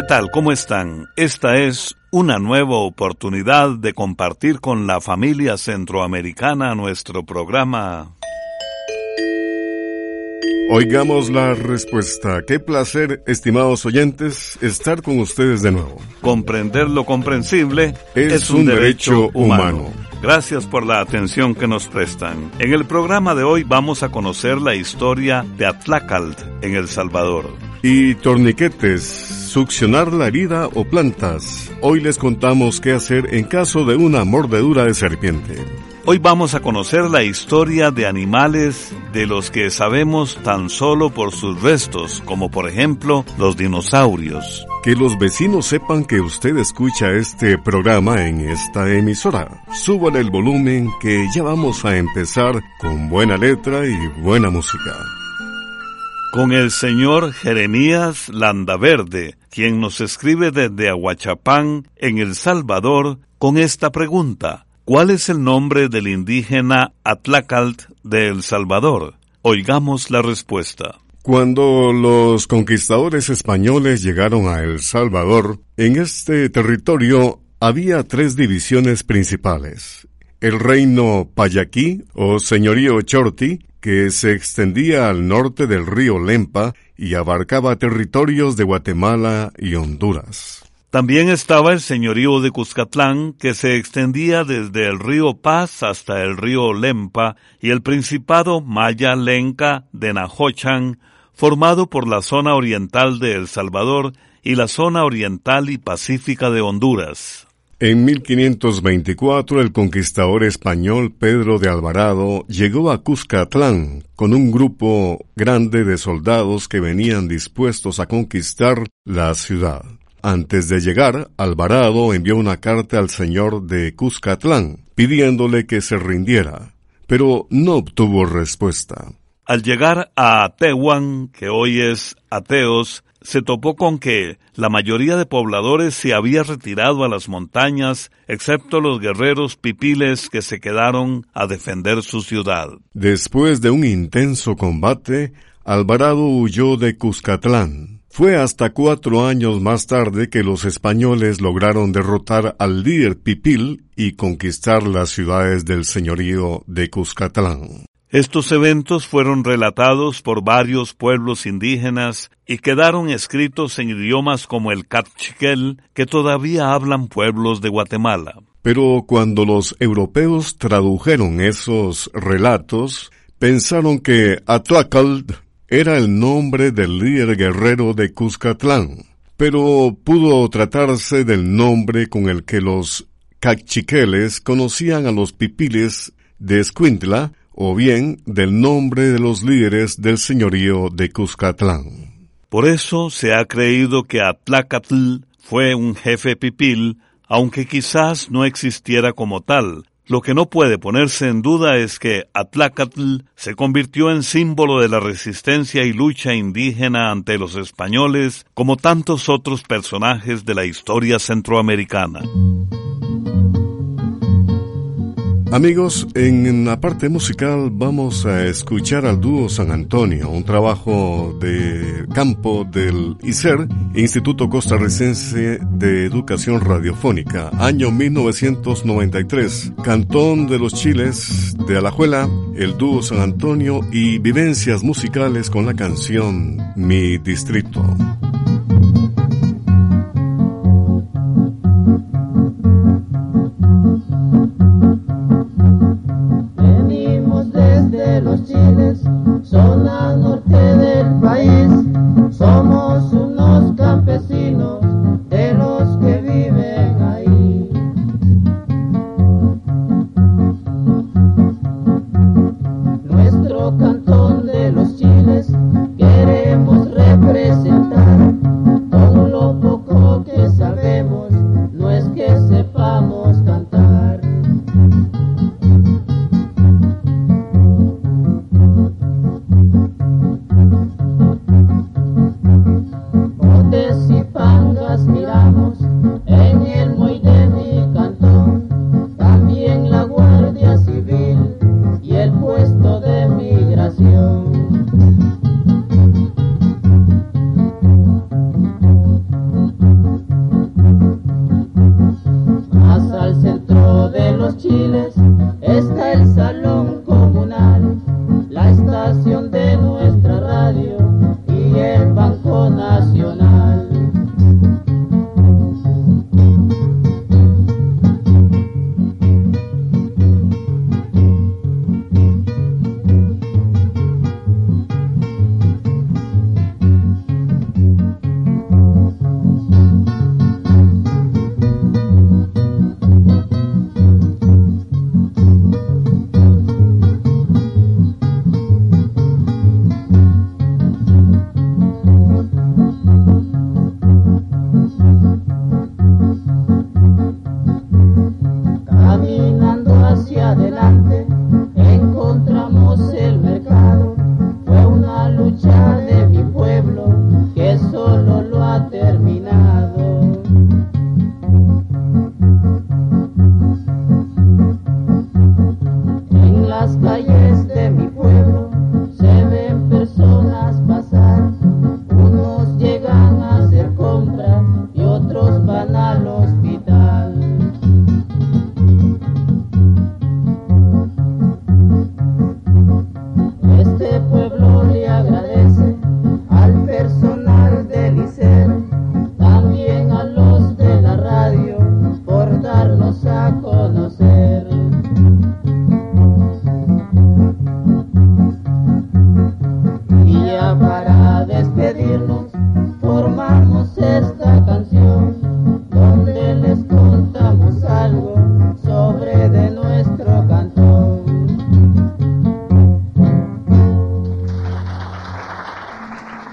¿Qué tal? ¿Cómo están? Esta es una nueva oportunidad de compartir con la familia centroamericana nuestro programa. Oigamos la respuesta. Qué placer, estimados oyentes, estar con ustedes de nuevo. Comprender lo comprensible es, un, derecho, humano. Gracias por la atención que nos prestan. En el programa de hoy vamos a conocer la historia de Atlacalt en El Salvador. Y torniquetes succionar la herida o plantas. Hoy les contamos qué hacer en caso de una mordedura de serpiente. Hoy vamos a conocer la historia de animales de los que sabemos tan solo por sus restos, como por ejemplo los dinosaurios. Que los vecinos sepan que usted escucha este programa en esta emisora. Súbale el volumen que ya vamos a empezar con buena letra y buena música con el señor Jeremías Landaverde, quien nos escribe desde Aguachapán, en El Salvador, con esta pregunta. ¿Cuál es el nombre del indígena Atlacalt de El Salvador? Oigamos la respuesta. Cuando los conquistadores españoles llegaron a El Salvador, en este territorio había tres divisiones principales. El reino Payaquí o señorío Chorti, que se extendía al norte del río Lempa y abarcaba territorios de Guatemala y Honduras. También estaba el señorío de Cuscatlán, que se extendía desde el río Paz hasta el río Lempa, y el principado Maya Lenca de Nahochán, formado por la zona oriental de El Salvador y la zona oriental y pacífica de Honduras. En 1524 el conquistador español Pedro de Alvarado llegó a Cuscatlán con un grupo grande de soldados que venían dispuestos a conquistar la ciudad. Antes de llegar, Alvarado envió una carta al señor de Cuscatlán pidiéndole que se rindiera, pero no obtuvo respuesta. Al llegar a Atehuan, que hoy es Ateos, se topó con que la mayoría de pobladores se había retirado a las montañas, excepto los guerreros pipiles que se quedaron a defender su ciudad. Después de un intenso combate, Alvarado huyó de Cuscatlán. Fue hasta cuatro años más tarde que los españoles lograron derrotar al líder pipil y conquistar las ciudades del señorío de Cuscatlán. Estos eventos fueron relatados por varios pueblos indígenas y quedaron escritos en idiomas como el Catchiquel que todavía hablan pueblos de Guatemala. Pero cuando los europeos tradujeron esos relatos, pensaron que Atlacald era el nombre del líder guerrero de Cuscatlán, pero pudo tratarse del nombre con el que los cachiqueles conocían a los pipiles de Escuintla, o bien del nombre de los líderes del señorío de Cuscatlán. Por eso se ha creído que Atlacatl fue un jefe pipil, aunque quizás no existiera como tal. Lo que no puede ponerse en duda es que Atlacatl se convirtió en símbolo de la resistencia y lucha indígena ante los españoles, como tantos otros personajes de la historia centroamericana. Amigos, en la parte musical vamos a escuchar al dúo San Antonio, un trabajo de campo del ICER, Instituto Costarricense de Educación Radiofónica, año 1993, Cantón de los Chiles de Alajuela, el dúo San Antonio y vivencias musicales con la canción Mi Distrito.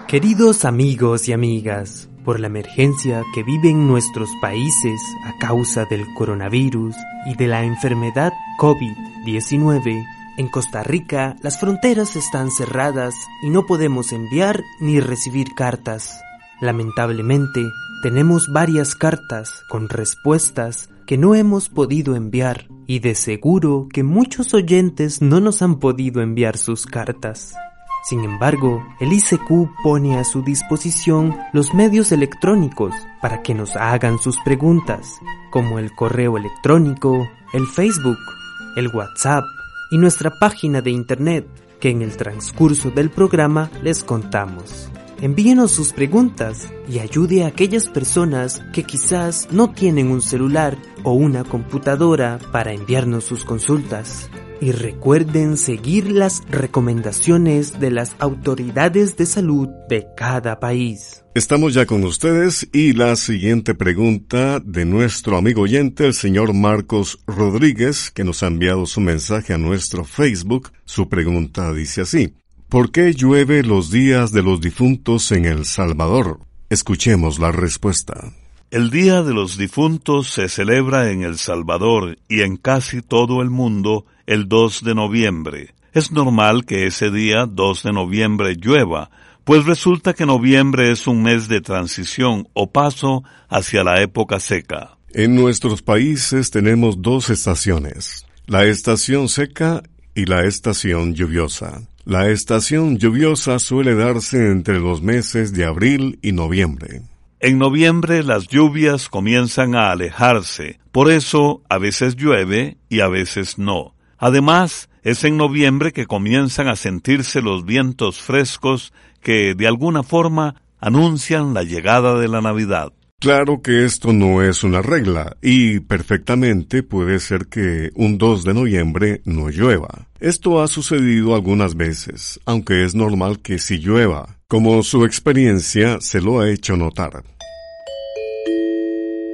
Queridos amigos y amigas, por la emergencia que viven nuestros países a causa del coronavirus y de la enfermedad COVID-19, en Costa Rica las fronteras están cerradas y no podemos enviar ni recibir cartas. Lamentablemente, tenemos varias cartas con respuestas que no hemos podido enviar y de seguro que muchos oyentes no nos han podido enviar sus cartas. Sin embargo, el ICQ pone a su disposición los medios electrónicos para que nos hagan sus preguntas, como el correo electrónico, el Facebook, el WhatsApp y nuestra página de Internet, que en el transcurso del programa les contamos. Envíenos sus preguntas y ayude a aquellas personas que quizás no tienen un celular o una computadora para enviarnos sus consultas. Y recuerden seguir las recomendaciones de las autoridades de salud de cada país. Estamos ya con ustedes y la siguiente pregunta de nuestro amigo oyente, el señor Marcos Rodríguez, que nos ha enviado su mensaje a nuestro Facebook. Su pregunta dice así. ¿Por qué llueve los días de los difuntos en El Salvador? Escuchemos la respuesta. El Día de los Difuntos se celebra en El Salvador y en casi todo el mundo el 2 de noviembre. Es normal que ese día, 2 de noviembre, llueva, pues resulta que noviembre es un mes de transición o paso hacia la época seca. En nuestros países tenemos dos estaciones, la estación seca y la estación lluviosa. La estación lluviosa suele darse entre los meses de abril y noviembre. En noviembre las lluvias comienzan a alejarse, por eso a veces llueve y a veces no. Además, es en noviembre que comienzan a sentirse los vientos frescos que, de alguna forma, anuncian la llegada de la Navidad. Claro que esto no es una regla y perfectamente puede ser que un 2 de noviembre no llueva. Esto ha sucedido algunas veces, aunque es normal que sí llueva, como su experiencia se lo ha hecho notar.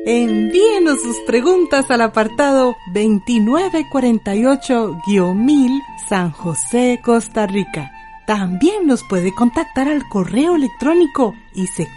Envíenos sus preguntas al apartado 2948-1000 San José, Costa Rica. También nos puede contactar al correo electrónico isq.org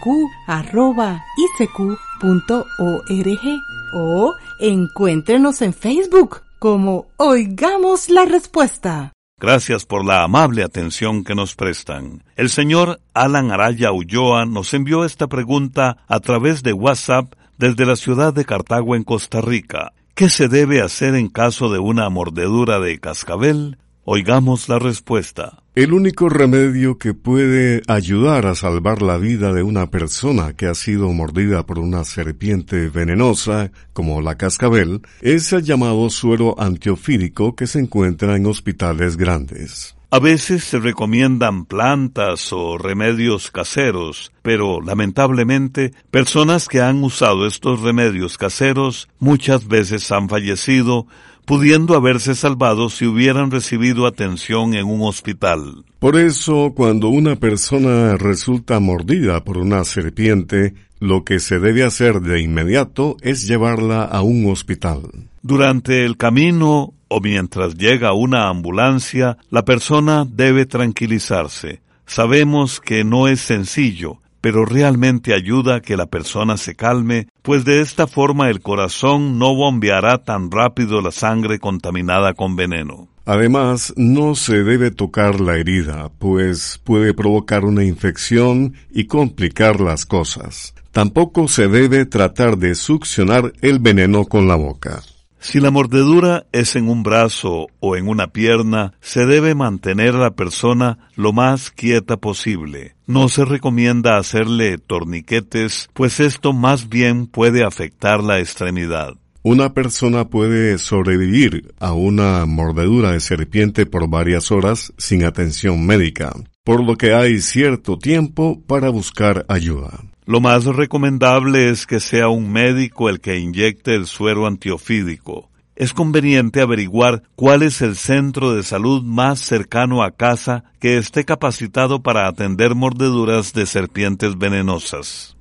o encuéntrenos en Facebook como Oigamos la Respuesta. Gracias por la amable atención que nos prestan. El señor Alan Araya Ulloa nos envió esta pregunta a través de WhatsApp desde la ciudad de Cartago en Costa Rica. ¿Qué se debe hacer en caso de una mordedura de cascabel? Oigamos la respuesta. El único remedio que puede ayudar a salvar la vida de una persona que ha sido mordida por una serpiente venenosa, como la cascabel, es el llamado suero antiofídico que se encuentra en hospitales grandes. A veces se recomiendan plantas o remedios caseros, pero lamentablemente personas que han usado estos remedios caseros muchas veces han fallecido, pudiendo haberse salvado si hubieran recibido atención en un hospital. Por eso, cuando una persona resulta mordida por una serpiente, lo que se debe hacer de inmediato es llevarla a un hospital. Durante el camino o mientras llega una ambulancia, la persona debe tranquilizarse. Sabemos que no es sencillo, pero realmente ayuda a que la persona se calme, pues de esta forma el corazón no bombeará tan rápido la sangre contaminada con veneno. Además, no se debe tocar la herida, pues puede provocar una infección y complicar las cosas. Tampoco se debe tratar de succionar el veneno con la boca. Si la mordedura es en un brazo o en una pierna, se debe mantener a la persona lo más quieta posible. No se recomienda hacerle torniquetes, pues esto más bien puede afectar la extremidad. Una persona puede sobrevivir a una mordedura de serpiente por varias horas sin atención médica, por lo que hay cierto tiempo para buscar ayuda. Lo más recomendable es que sea un médico el que inyecte el suero antiofídico. Es conveniente averiguar cuál es el centro de salud más cercano a casa que esté capacitado para atender mordeduras de serpientes venenosas.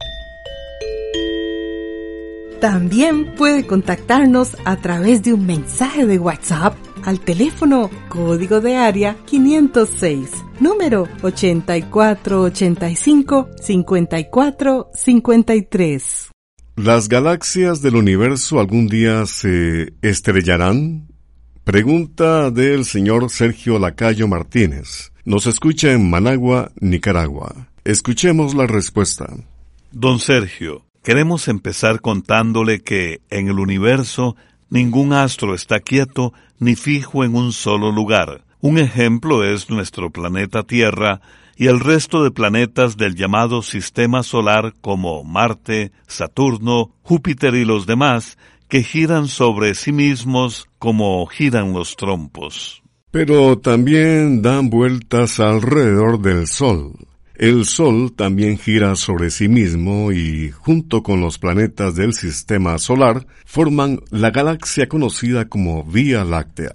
También puede contactarnos a través de un mensaje de WhatsApp al teléfono código de área 506, número 8485-5453. ¿Las galaxias del universo algún día se estrellarán? Pregunta del señor Sergio Lacayo Martínez. Nos escucha en Managua, Nicaragua. Escuchemos la respuesta. Don Sergio, queremos empezar contándole que en el universo Ningún astro está quieto ni fijo en un solo lugar. Un ejemplo es nuestro planeta Tierra y el resto de planetas del llamado Sistema Solar como Marte, Saturno, Júpiter y los demás, que giran sobre sí mismos como giran los trompos. Pero también dan vueltas alrededor del Sol. El Sol también gira sobre sí mismo y, junto con los planetas del sistema solar, forman la galaxia conocida como Vía Láctea.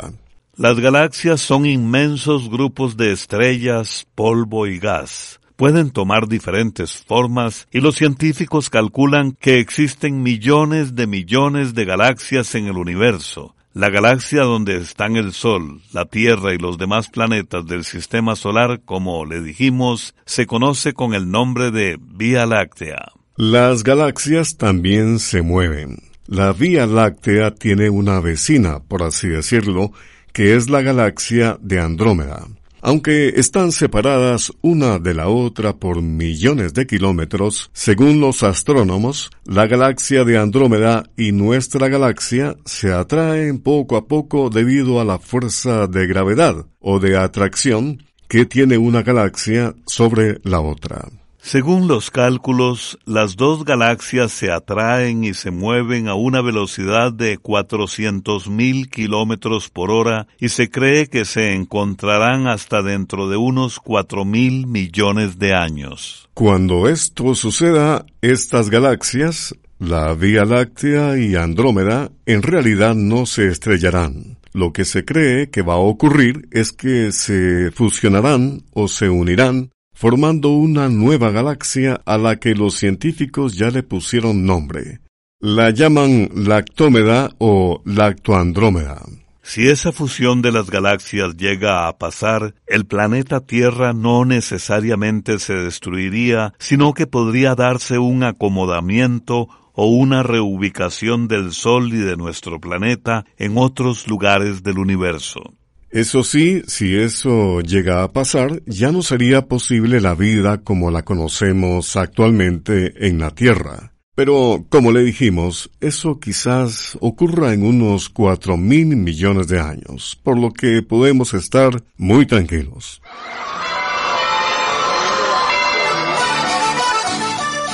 Las galaxias son inmensos grupos de estrellas, polvo y gas. Pueden tomar diferentes formas y los científicos calculan que existen millones de millones de galaxias en el universo, la galaxia donde están el Sol, la Tierra y los demás planetas del Sistema Solar, como le dijimos, se conoce con el nombre de Vía Láctea. Las galaxias también se mueven. La Vía Láctea tiene una vecina, por así decirlo, que es la galaxia de Andrómeda. Aunque están separadas una de la otra por millones de kilómetros, según los astrónomos, la galaxia de Andrómeda y nuestra galaxia se atraen poco a poco debido a la fuerza de gravedad o de atracción que tiene una galaxia sobre la otra. Según los cálculos, las dos galaxias se atraen y se mueven a una velocidad de 400.000 kilómetros por hora y se cree que se encontrarán hasta dentro de unos 4.000 millones de años. Cuando esto suceda, estas galaxias, la Vía Láctea y Andrómeda, en realidad no se estrellarán. Lo que se cree que va a ocurrir es que se fusionarán o se unirán formando una nueva galaxia a la que los científicos ya le pusieron nombre. La llaman Lactómeda o Lactoandrómeda. Si esa fusión de las galaxias llega a pasar, el planeta Tierra no necesariamente se destruiría, sino que podría darse un acomodamiento o una reubicación del Sol y de nuestro planeta en otros lugares del universo. Eso sí, si eso llega a pasar, ya no sería posible la vida como la conocemos actualmente en la Tierra. Pero, como le dijimos, eso quizás ocurra en unos cuatro mil millones de años, por lo que podemos estar muy tranquilos.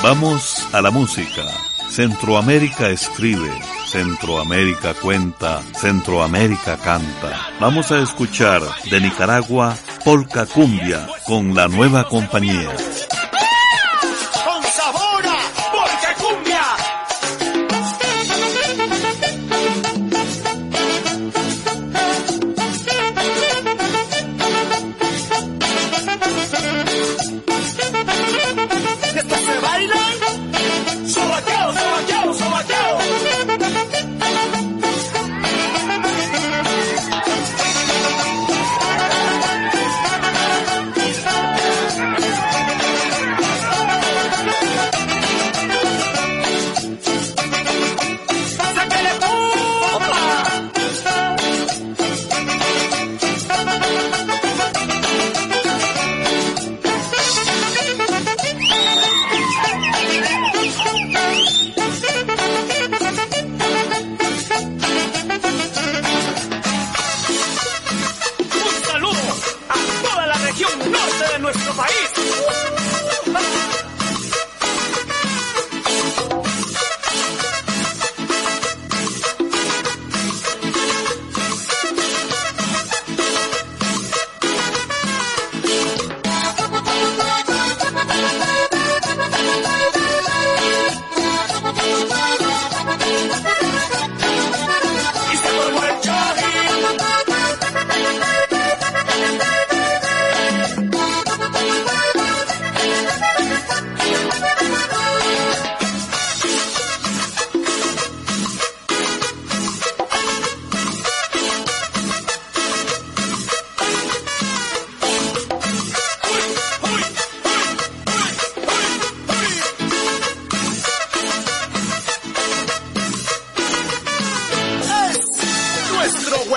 Vamos a la música. Centroamérica escribe. Centroamérica cuenta, Centroamérica canta. Vamos a escuchar de Nicaragua Polka Cumbia con la nueva compañía.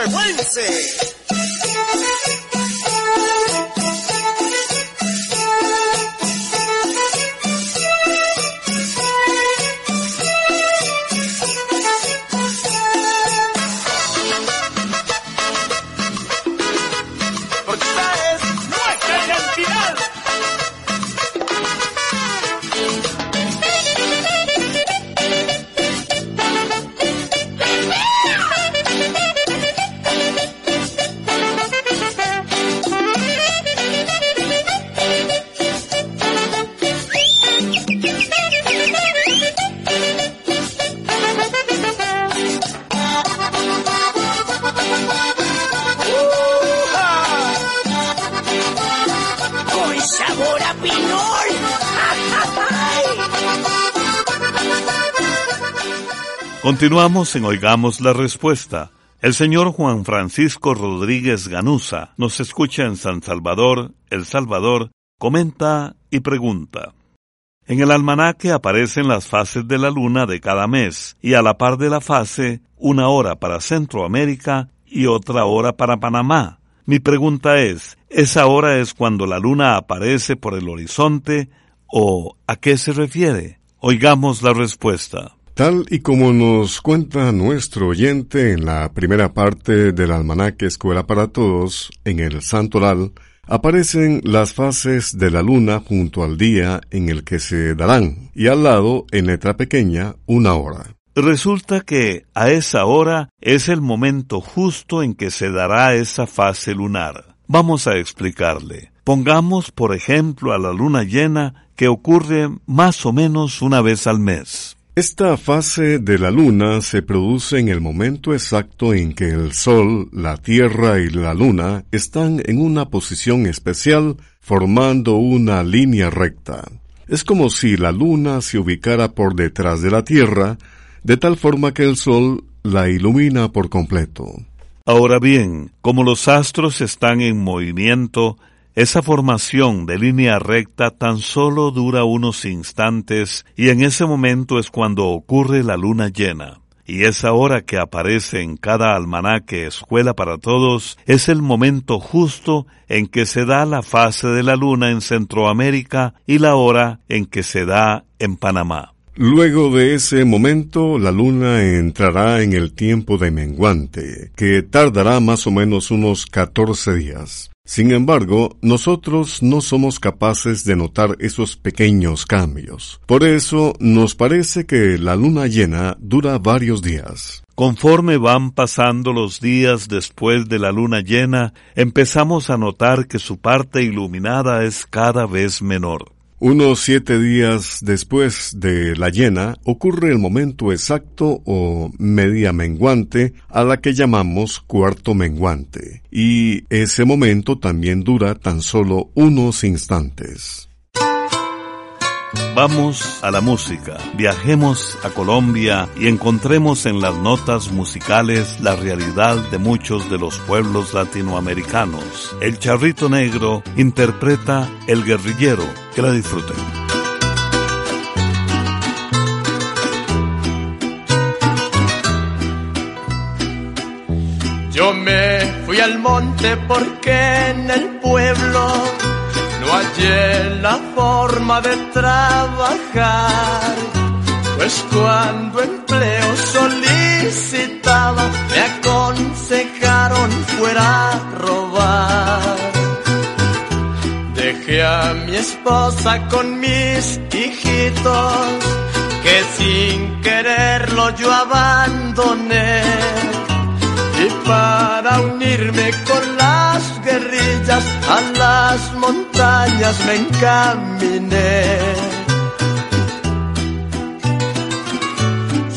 Wednesday. Continuamos en Oigamos la Respuesta. El señor Juan Francisco Rodríguez Ganusa nos escucha en San Salvador, El Salvador, comenta y pregunta. En el almanaque aparecen las fases de la luna de cada mes y a la par de la fase, una hora para Centroamérica y otra hora para Panamá. Mi pregunta es, ¿esa hora es cuando la luna aparece por el horizonte o a qué se refiere? Oigamos la respuesta. Tal y como nos cuenta nuestro oyente en la primera parte del almanaque Escuela para Todos, en el Santoral, aparecen las fases de la luna junto al día en el que se darán, y al lado, en letra pequeña, una hora. Resulta que a esa hora es el momento justo en que se dará esa fase lunar. Vamos a explicarle. Pongamos, por ejemplo, a la luna llena que ocurre más o menos una vez al mes. Esta fase de la luna se produce en el momento exacto en que el Sol, la Tierra y la Luna están en una posición especial formando una línea recta. Es como si la Luna se ubicara por detrás de la Tierra, de tal forma que el Sol la ilumina por completo. Ahora bien, como los astros están en movimiento, esa formación de línea recta tan solo dura unos instantes y en ese momento es cuando ocurre la luna llena. Y esa hora que aparece en cada almanaque Escuela para Todos es el momento justo en que se da la fase de la luna en Centroamérica y la hora en que se da en Panamá. Luego de ese momento, la luna entrará en el tiempo de menguante, que tardará más o menos unos 14 días. Sin embargo, nosotros no somos capaces de notar esos pequeños cambios. Por eso nos parece que la luna llena dura varios días. Conforme van pasando los días después de la luna llena, empezamos a notar que su parte iluminada es cada vez menor. Unos siete días después de la llena ocurre el momento exacto o media menguante a la que llamamos cuarto menguante, y ese momento también dura tan solo unos instantes. Vamos a la música, viajemos a Colombia y encontremos en las notas musicales la realidad de muchos de los pueblos latinoamericanos. El charrito negro interpreta El guerrillero. Que la disfruten. Yo me fui al monte porque en el pueblo no hallé la forma de trabajar, pues cuando empleo solicitaba me aconsejaron fuera a robar. Dejé a mi esposa con mis hijitos, que sin quererlo yo abandoné. Y para unirme con las guerrillas a las montañas me encaminé.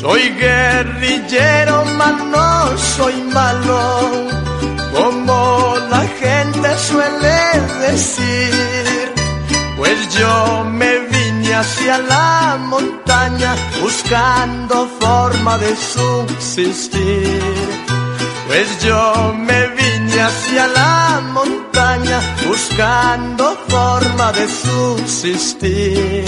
Soy guerrillero, mas no soy malo, como la gente suele decir. Pues yo me vine hacia la montaña buscando forma de subsistir. Pues yo me vine hacia la montaña buscando forma de subsistir.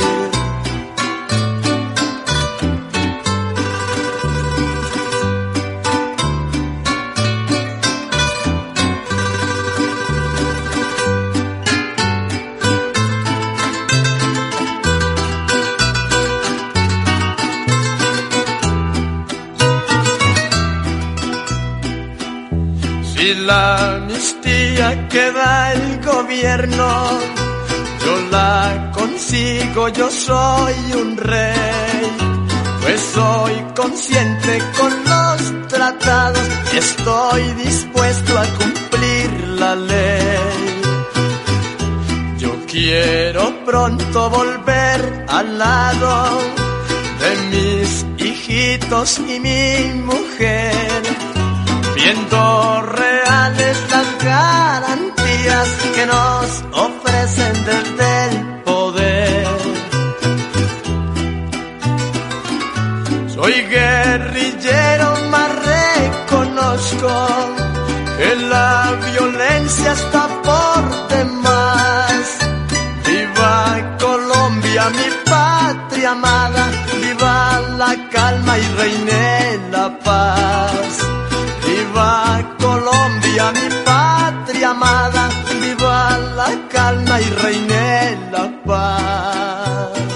Si la amnistía que da el gobierno, yo la consigo, yo soy un rey. Pues soy consciente con los tratados y estoy dispuesto a cumplir la ley. Yo quiero pronto volver al lado de mis hijitos y mi mujer viendo reales las garantías que nos ofrecen desde el poder. Soy guerrillero, más reconozco que la violencia está por demás. Viva Colombia, mi patria amada, viva la calma y reine la paz. Colombia, mi patria amada, viva la calma y reine la paz.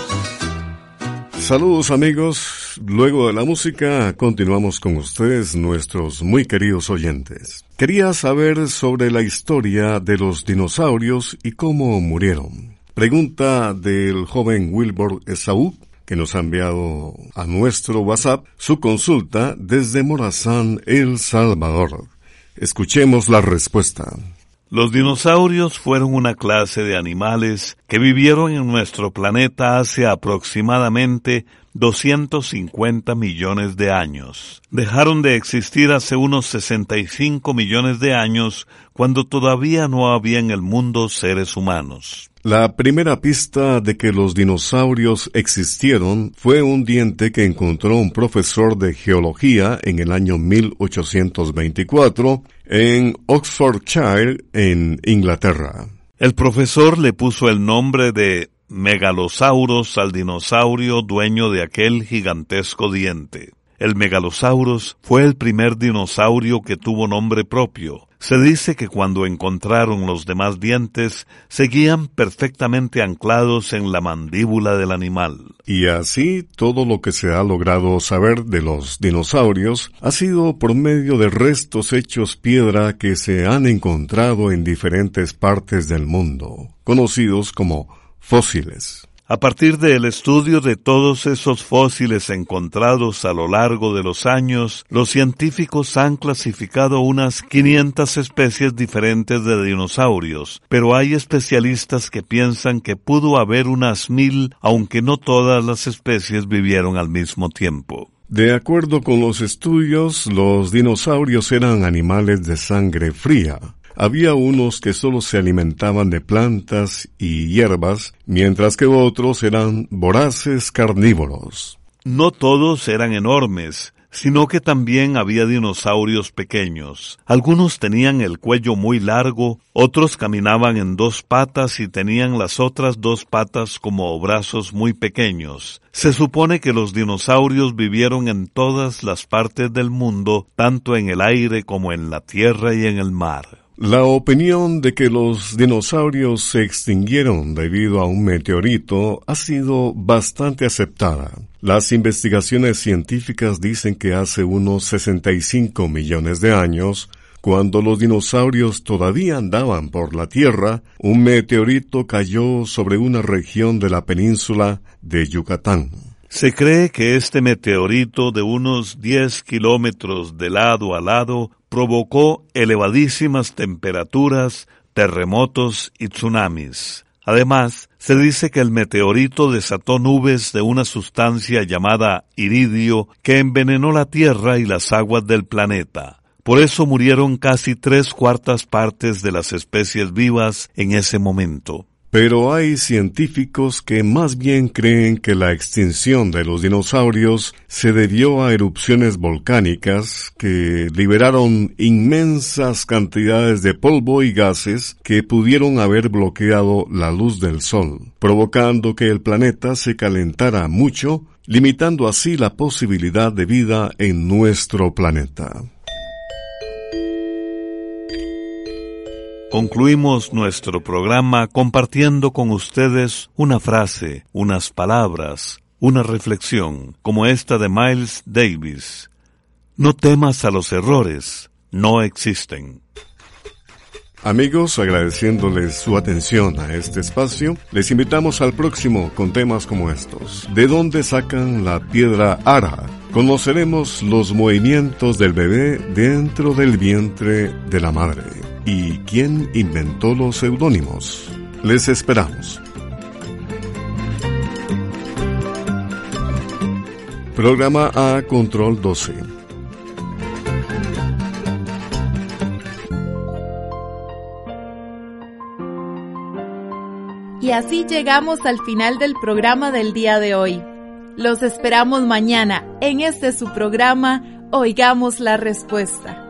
Saludos amigos, luego de la música continuamos con ustedes, nuestros muy queridos oyentes. Quería saber sobre la historia de los dinosaurios y cómo murieron. Pregunta del joven Wilbur Esaú, que nos ha enviado a nuestro WhatsApp su consulta desde Morazán, El Salvador. Escuchemos la respuesta. Los dinosaurios fueron una clase de animales que vivieron en nuestro planeta hace aproximadamente 250 millones de años. Dejaron de existir hace unos 65 millones de años cuando todavía no había en el mundo seres humanos. La primera pista de que los dinosaurios existieron fue un diente que encontró un profesor de geología en el año 1824 en Oxfordshire, en Inglaterra. El profesor le puso el nombre de Megalosaurus al dinosaurio dueño de aquel gigantesco diente. El Megalosaurus fue el primer dinosaurio que tuvo nombre propio. Se dice que cuando encontraron los demás dientes, seguían perfectamente anclados en la mandíbula del animal. Y así todo lo que se ha logrado saber de los dinosaurios ha sido por medio de restos hechos piedra que se han encontrado en diferentes partes del mundo, conocidos como Fósiles. A partir del estudio de todos esos fósiles encontrados a lo largo de los años, los científicos han clasificado unas 500 especies diferentes de dinosaurios, pero hay especialistas que piensan que pudo haber unas mil, aunque no todas las especies vivieron al mismo tiempo. De acuerdo con los estudios, los dinosaurios eran animales de sangre fría, había unos que solo se alimentaban de plantas y hierbas, mientras que otros eran voraces carnívoros. No todos eran enormes, sino que también había dinosaurios pequeños. Algunos tenían el cuello muy largo, otros caminaban en dos patas y tenían las otras dos patas como brazos muy pequeños. Se supone que los dinosaurios vivieron en todas las partes del mundo, tanto en el aire como en la tierra y en el mar. La opinión de que los dinosaurios se extinguieron debido a un meteorito ha sido bastante aceptada. Las investigaciones científicas dicen que hace unos 65 millones de años, cuando los dinosaurios todavía andaban por la Tierra, un meteorito cayó sobre una región de la península de Yucatán. Se cree que este meteorito de unos 10 kilómetros de lado a lado provocó elevadísimas temperaturas, terremotos y tsunamis. Además, se dice que el meteorito desató nubes de una sustancia llamada iridio que envenenó la Tierra y las aguas del planeta. Por eso murieron casi tres cuartas partes de las especies vivas en ese momento. Pero hay científicos que más bien creen que la extinción de los dinosaurios se debió a erupciones volcánicas que liberaron inmensas cantidades de polvo y gases que pudieron haber bloqueado la luz del Sol, provocando que el planeta se calentara mucho, limitando así la posibilidad de vida en nuestro planeta. Concluimos nuestro programa compartiendo con ustedes una frase, unas palabras, una reflexión, como esta de Miles Davis. No temas a los errores, no existen. Amigos, agradeciéndoles su atención a este espacio, les invitamos al próximo con temas como estos. ¿De dónde sacan la piedra ara? Conoceremos los movimientos del bebé dentro del vientre de la madre y quién inventó los seudónimos. Les esperamos. Programa A Control 12. Y así llegamos al final del programa del día de hoy. Los esperamos mañana en este su programa Oigamos la Respuesta.